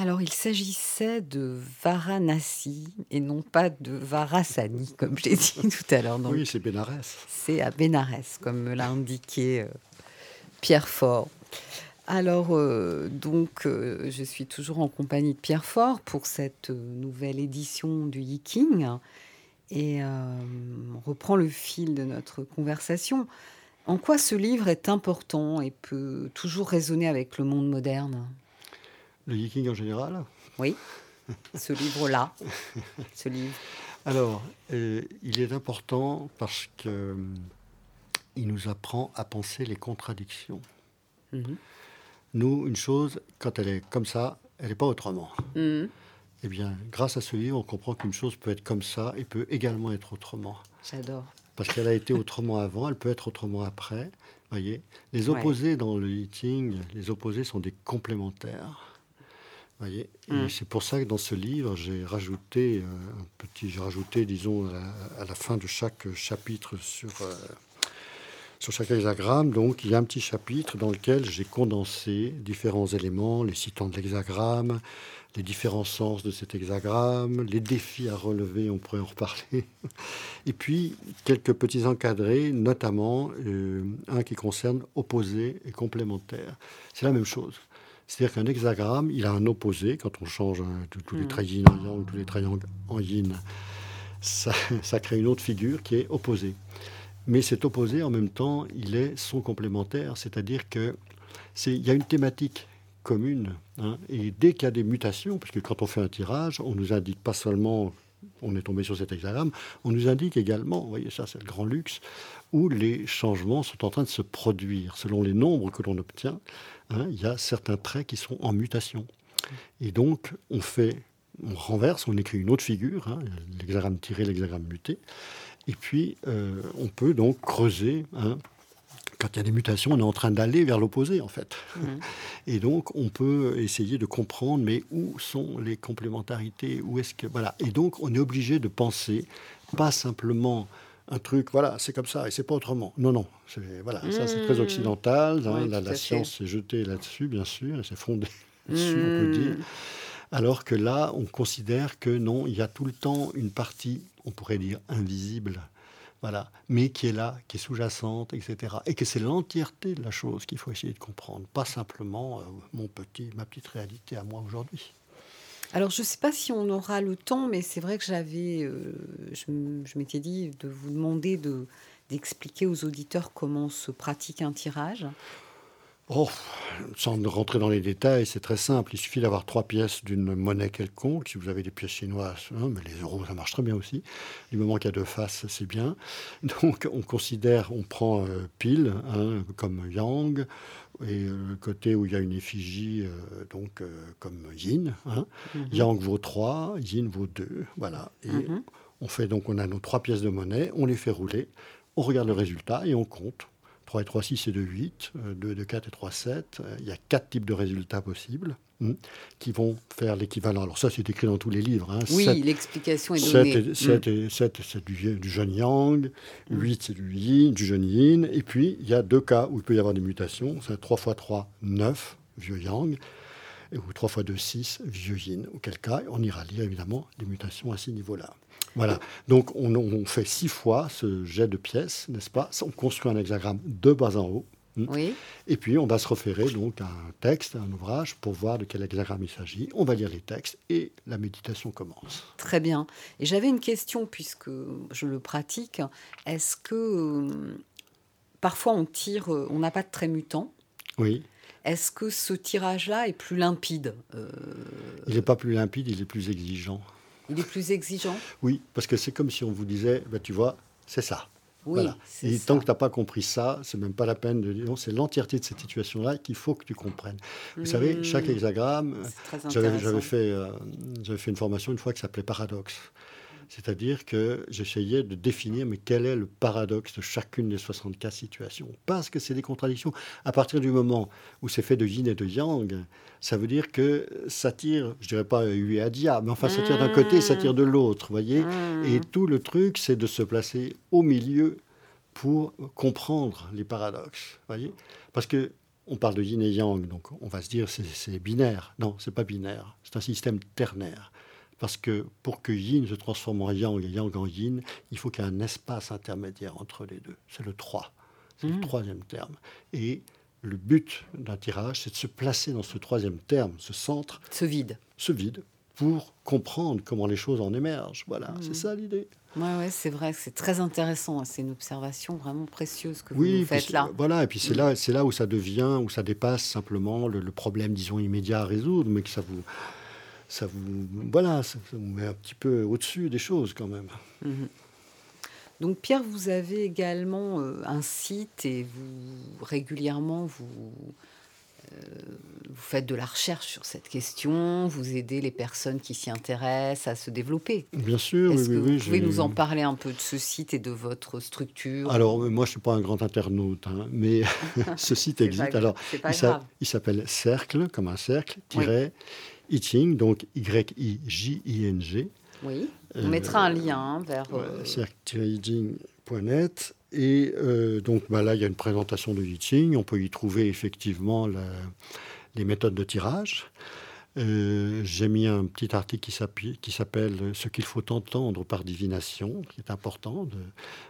Alors, il s'agissait de Varanasi et non pas de Varasani, comme j'ai dit *laughs* tout à l'heure. Donc, Oui, c'est Bénarès. c'est à Bénarès, comme me l'a indiqué euh, Pierre Fort. Alors, euh, donc, euh, je suis toujours en compagnie de Pierre Fort pour cette nouvelle édition du Yiking. Et on reprend le fil de notre conversation. En quoi ce livre est important et peut toujours résonner avec le monde moderne? Le yiking en général Oui, ce livre-là, ce livre. Alors, euh, il est important parce que euh, il nous apprend à penser les contradictions. Mhm. Nous, une chose, quand elle est comme ça, elle n'est pas autrement. Mhm. Eh bien, grâce à ce livre, on comprend qu'une chose peut être comme ça et peut également être autrement. J'adore. Parce qu'elle a été autrement avant, elle peut être autrement après. Voyez, les Ouais. opposés dans le eating, les opposés sont des complémentaires. Voyez, Mm. c'est pour ça que dans ce livre, j'ai rajouté euh, un petit, j'ai rajouté, disons, à la, à la fin de chaque chapitre sur euh, sur chaque hexagramme, donc il y a un petit chapitre dans lequel j'ai condensé différents éléments, les citants de l'hexagramme, les différents sens de cet hexagramme, les défis à relever, on pourrait en reparler. *laughs* Et puis quelques petits encadrés, notamment euh, un qui concerne opposé et complémentaire. C'est la même chose. C'est-à-dire qu'un hexagramme, il a un opposé, quand on change hein, tous- les Mm. traits yin en yang, tous les triangles en yin, ça, *laughs* ça crée une autre figure qui est opposée. Mais cet opposé, en même temps, il est son complémentaire, c'est-à-dire que c'est il y a une thématique commune. hein, et dès qu'il y a des mutations, parce que quand on fait un tirage, on nous indique pas seulement on est tombé sur cet hexagramme, on nous indique également, vous voyez ça c'est le grand luxe, où les changements sont en train de se produire. Selon les nombres que l'on obtient, hein, il y a certains traits qui sont en mutation. Et donc on fait, on renverse, on écrit une autre figure, hein, l'hexagramme tiré, l'hexagramme muté, et puis euh, on peut donc creuser. hein, quand il y a des mutations, on est en train d'aller vers l'opposé, en fait. Mhm. Et donc, on peut essayer de comprendre, mais où sont les complémentarités Où est-ce que voilà Et donc, on est obligé de penser, pas simplement un truc, voilà, c'est comme ça et c'est pas autrement. Non, non, c'est voilà, ça c'est très Mhm. occidental. hein, Oui, la science s'est jetée là-dessus, bien sûr, elle s'est fondée *laughs* là-dessus, on peut Mhm. dire. Alors que là, on considère que non, il y a tout le temps une partie, on pourrait dire invisible, voilà, mais qui est là, qui est sous-jacente, etc. Et que c'est l'entièreté de la chose qu'il faut essayer de comprendre, pas simplement euh, mon petit, ma petite réalité à moi aujourd'hui. Alors, je ne sais pas si on aura le temps, mais c'est vrai que j'avais, euh, je, m'étais dit de vous demander de d'expliquer aux auditeurs comment se pratique un tirage. Oh, sans rentrer dans les détails, c'est très simple. Il suffit d'avoir trois pièces d'une monnaie quelconque. Si vous avez des pièces chinoises, hein, mais les euros, ça marche très bien aussi. Du moment qu'il y a deux faces, c'est bien. *laughs* Donc, on considère, on prend euh, pile, hein, comme yang, et euh, le côté où il y a une effigie, euh, donc euh, comme yin. hein. Mhm. Yang vaut 3, yin vaut 2. Voilà. Et Mhm. on fait donc, on a nos trois pièces de monnaie, on les fait rouler, on regarde le résultat et on compte. 3 et 3, 6 et 2, 8. euh, 2, 2, 4 et 3, 7. Euh, Il y a quatre types de résultats possibles hmm, qui vont faire l'équivalent. Alors ça, c'est écrit dans tous les livres. Hein. Oui, l'explication est 7 donnée. et, Mm. 7 et- 7, c'est du, du jeune yang, Mm. 8 c'est du yin, du jeune yin, et puis il y a deux cas où il peut y avoir des mutations, c'est 3 x 3, 9, vieux yang, et- ou 3 x 2, 6, vieux yin, auquel cas on ira lire évidemment les mutations à ces niveaux-là. Voilà, donc on, on fait six fois ce jet de pièces, n'est-ce pas? On construit un hexagramme de bas en haut, Oui. et puis, on va se référer donc à un texte, à un ouvrage, pour voir de quel hexagramme il s'agit. On va lire les textes et la méditation commence. Très bien. Et j'avais une question, puisque je le pratique. Est-ce que euh, parfois on tire, euh, on n'a pas de trait mutant? Oui, Est-ce que ce tirage-là est plus limpide? Euh, il n'est pas plus limpide, il est plus exigeant. Il est plus exigeant? Oui, parce que c'est comme si on vous disait, bah, tu vois, c'est ça. Oui, Voilà. Et ça. tant que tu n'as pas compris ça, c'est même pas la peine de dire, c'est l'entièreté de cette situation-là qu'il faut que tu comprennes. Vous savez, chaque Mm. hexagramme, J'avais, fait, euh, j'avais fait une formation une fois qui s'appelait Paradoxe. C'est-à-dire que j'essayais de définir mais quel est le paradoxe de chacune des 64 situations. Parce que c'est des contradictions. À partir du moment où c'est fait de yin et de yang, ça veut dire que ça tire, je dirais pas hu et adia, mais enfin ça tire d'un côté, ça tire de l'autre, voyez. Mm. Et tout le truc, c'est de se placer au milieu pour comprendre les paradoxes, voyez. Parce que on parle de yin et yang, donc on va se dire c'est c'est binaire. Non, c'est pas binaire. C'est un système ternaire. Parce que pour que yin se transforme en yang et yang en yin, il faut qu'il y ait un espace intermédiaire entre les deux. C'est le 3. C'est le Mm. troisième terme. Et le but d'un tirage, c'est de se placer dans ce troisième terme, ce centre, Ce vide. ce vide, pour comprendre comment les choses en émergent. Voilà, c'est ça l'idée. Ouais, ouais, c'est vrai c'est très intéressant. C'est une observation vraiment précieuse que vous Oui, nous faites là. Voilà, et puis c'est Mm. là, c'est là où ça devient, où ça dépasse simplement le, le problème, disons, immédiat à résoudre, mais que ça vous, ça vous, voilà, ça, ça vous met un petit peu au-dessus des choses quand même. Mhm. Donc Pierre, vous avez également euh, un site et vous régulièrement vous, euh, vous faites de la recherche sur cette question, vous aidez les personnes qui s'y intéressent à se développer. Bien sûr, oui, Est-ce oui, que oui, vous pouvez nous en parler un peu de ce site et de votre structure? Alors, euh, moi, je ne suis pas un grand internaute, hein, mais *laughs* ce site existe. pas- Alors, il s'appelle Cercle, comme un cercle, tiret, Itching, donc Y-I-J-I-N-G. Oui, on Euh, mettra un lien hein, vers. Ouais, euh. Et euh, donc bah, là, il y a une présentation de Itching. On peut y trouver effectivement la- les méthodes de tirage. Euh, J'ai mis un petit article qui s'appelle Ce qu'il faut entendre par divination, qui est important de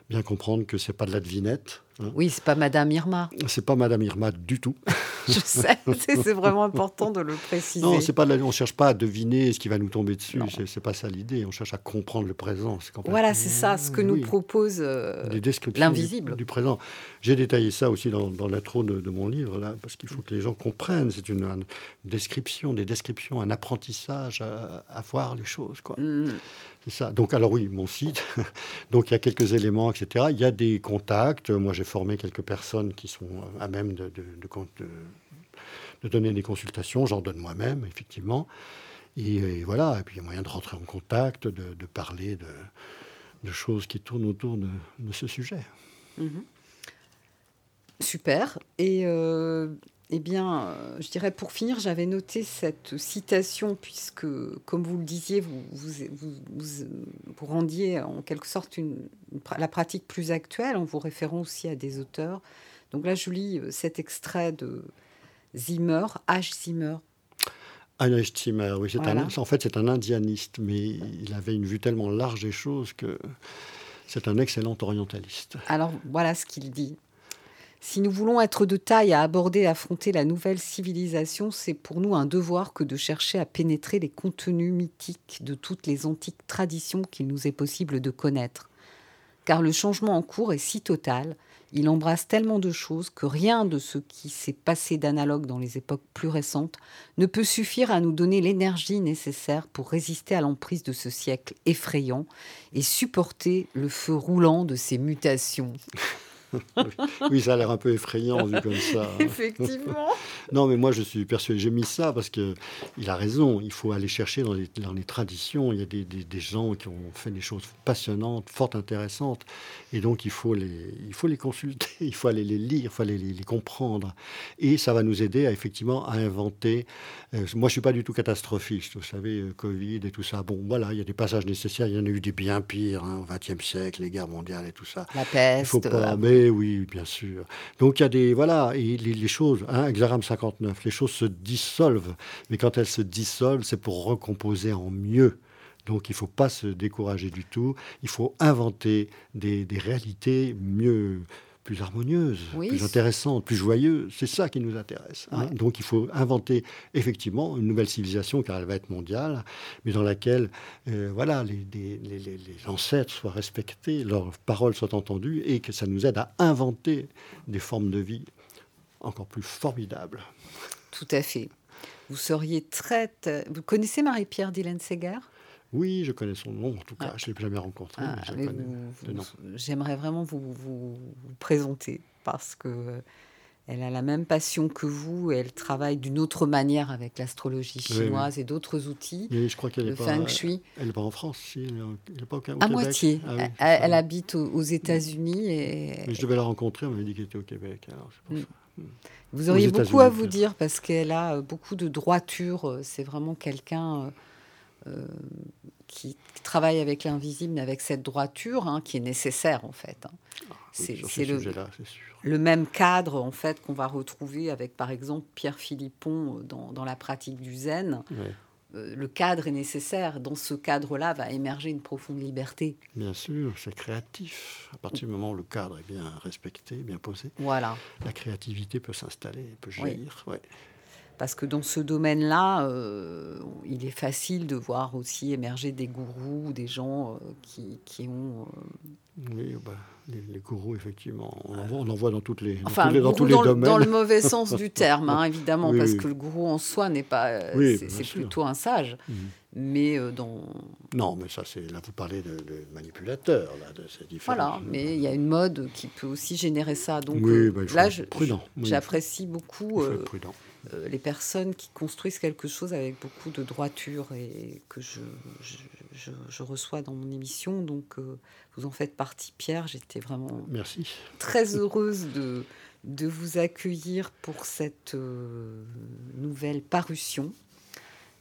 bien comprendre que c'est pas de la devinette. Hein. Oui, c'est pas Madame Irma. C'est pas Madame Irma du tout. *laughs* Je sais, *laughs* c'est vraiment important de le préciser. Non, c'est pas on cherche pas à deviner ce qui va nous tomber dessus. C'est pas ça l'idée. On cherche à comprendre le présent. Voilà, c'est ça, ce que nous propose. euh, l'invisible. Du, du présent. J'ai détaillé ça aussi dans, dans l'intro de, de mon livre, là, parce qu'il faut que les gens comprennent. C'est une, une description, des descriptions, un apprentissage à, à voir les choses. Quoi. mm, Ça. Donc, alors oui, mon site. *laughs* Donc, il y a quelques éléments, etc. Il y a des contacts. Moi, j'ai formé quelques personnes qui sont à même de, donner des consultations. J'en donne moi-même, effectivement. Et, voilà. Et puis, il y a moyen de rentrer en contact, de, parler de, choses qui tournent autour de, de ce sujet. mhm. Super. Et euh, eh bien, euh, je dirais pour finir, j'avais noté cette citation puisque, comme vous le disiez, vous, vous, vous, vous- vous rendiez en quelque sorte une, une pra- la pratique plus actuelle en vous référant aussi à des auteurs. Donc là, je lis euh, cet extrait de Zimmer, H. Zimmer. Heinrich Zimmer, oui, c'est Voilà. un, en fait, c'est un indianiste, mais il avait une vue tellement large des choses que c'est un excellent orientaliste. Alors voilà ce qu'il dit. Si nous voulons être de taille à aborder et affronter la nouvelle civilisation, c'est pour nous un devoir que de chercher à pénétrer les contenus mythiques de toutes les antiques traditions qu'il nous est possible de connaître. Car le changement en cours est si total, il embrasse tellement de choses que rien de ce qui s'est passé d'analogue dans les époques plus récentes ne peut suffire à nous donner l'énergie nécessaire pour résister à l'emprise de ce siècle effrayant et supporter le feu roulant de ces mutations. *laughs* Oui, ça a l'air un peu effrayant vu comme ça. hein. Effectivement. *laughs* Non, mais moi, je suis persuadé. J'ai mis ça parce que il a raison. Il faut aller chercher dans les, dans les traditions. Il y a des, des- des gens qui ont fait des choses passionnantes, fort intéressantes. Et donc, il faut les, il faut les consulter. *laughs* Il faut aller les lire. Il faut aller les, les comprendre. Et ça va nous aider à effectivement à inventer. euh, moi, je suis pas du tout catastrophiste. Vous savez, euh, Covid et tout ça. Bon, voilà, il y a des passages nécessaires. Il y en a eu des bien pires hein, au XXe siècle, les guerres mondiales et tout ça. La Il peste. faut pas. euh, Oui, bien sûr. Donc il y a des voilà les, choses. Hein, Exaram 59, les choses se dissolvent. Mais quand elles se dissolvent, c'est pour recomposer en mieux. Donc il ne faut pas se décourager du tout. Il faut inventer des, des réalités mieux, plus harmonieuses, Oui. plus intéressantes, plus joyeuses. C'est ça qui nous intéresse. hein. Ouais. Donc il faut inventer effectivement une nouvelle civilisation, car elle va être mondiale, mais dans laquelle euh, voilà, les, des- les- les- les ancêtres soient respectés, leurs paroles soient entendues, et que ça nous aide à inventer des formes de vie encore plus formidables. Tout à fait. Vous seriez très. Vous connaissez Marie-Pierre Dylan Segar Oui, je connais son nom, en tout cas. Ah. Je ne l'ai jamais rencontré, Ah. J'aimerais vraiment vous, vous- vous présenter parce que euh, elle a la même passion que vous et elle travaille d'une autre manière avec l'astrologie Oui, chinoise et d'autres outils. Mais je crois qu'elle Le n'est pas, feng shui. elle est pas en France, si, elle est en- elle est pas au, au À Québec. moitié. Ah oui, elle, elle habite aux, aux États-Unis et Mais je devais la rencontrer, on m'avait dit qu'elle était au Québec. alors c'est pour Mm. ça. Vous auriez beaucoup à vous dire parce qu'elle a euh, beaucoup de droiture. euh, C'est vraiment quelqu'un euh, qui travaille avec l'invisible, mais avec cette droiture hein, qui est nécessaire en fait. hein. c'est ce c'est le, même cadre en fait qu'on va retrouver avec par exemple Pierre Philippon euh, dans, dans la pratique du zen. Euh, le cadre est nécessaire. Dans ce cadre-là va émerger une profonde liberté. bien sûr, c'est créatif. À partir du moment où le cadre est bien respecté, bien posé, Voilà. la créativité peut s'installer, peut Oui. jaillir. Ouais. Parce que dans ce domaine-là, euh, il est facile de voir aussi émerger des gourous, des gens euh, qui, qui ont... euh, Oui, bah, les, les gourous, effectivement, on en voit, on en voit dans, toutes les, dans Enfin, tous les, dans gourou tous les dans, le, domaines. dans le mauvais sens du *laughs* terme, hein, évidemment, Oui, parce oui. que le gourou en soi n'est pas... Oui, c'est plutôt un sage. Mhm. Mais dans... Non, mais ça, c'est là, vous parlez de, de manipulateurs, là, de ces différents. Voilà, mais il y a une mode qui peut aussi générer ça. Donc bah, il faut là, je- prudent. Il faut- j'apprécie il beaucoup faut euh, être prudent. Euh, les personnes qui construisent quelque chose avec beaucoup de droiture et que je, je, je- je reçois dans mon émission. Donc, euh, vous en faites partie, Pierre. J'étais vraiment Merci. très heureuse de, de vous accueillir pour cette euh, nouvelle parution.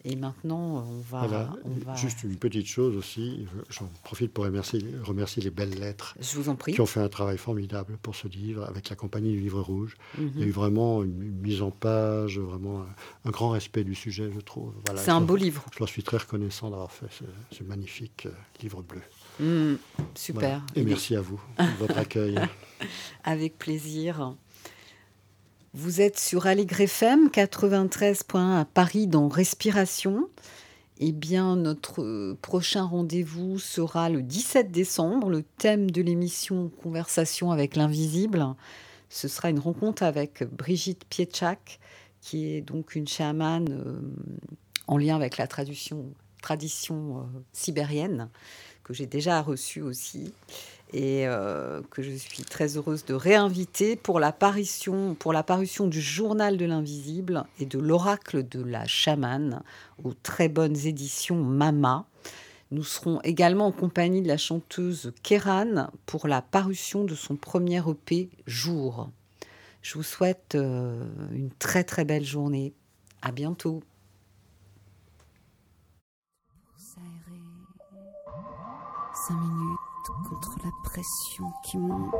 Et maintenant, on va... Voilà. on va... Juste une petite chose aussi, j'en profite pour remercier, remercier les belles lettres Je vous en prie. qui ont fait un travail formidable pour ce livre avec la compagnie du Livre Rouge. Mhm. Il y a eu vraiment une, une mise en page, vraiment un, un grand respect du sujet, je trouve. Voilà, C'est un beau livre. Je leur suis très reconnaissant d'avoir fait ce, ce magnifique euh, livre bleu. Mm, super. Voilà. Et merci à vous votre accueil. *laughs* Avec plaisir. Vous êtes sur Allegre FM 93.1 à Paris dans Respiration. Eh bien, notre euh, prochain rendez-vous sera le 17 décembre. Le thème de l'émission Conversation avec l'invisible. Ce sera une rencontre avec Brigitte Pietchak, qui est donc une chamane euh, en lien avec la tradition, tradition euh, sibérienne, que j'ai déjà reçue aussi et euh, que je suis très heureuse de réinviter pour la parution, pour la parution du Journal de l'invisible et de l'Oracle de la chamane aux très bonnes éditions Mama. Nous serons également en compagnie de la chanteuse Kéran pour la parution de son premier EP Jour. Je vous souhaite euh, une très très belle journée. À bientôt. Cinq minutes contre la pression qui monte.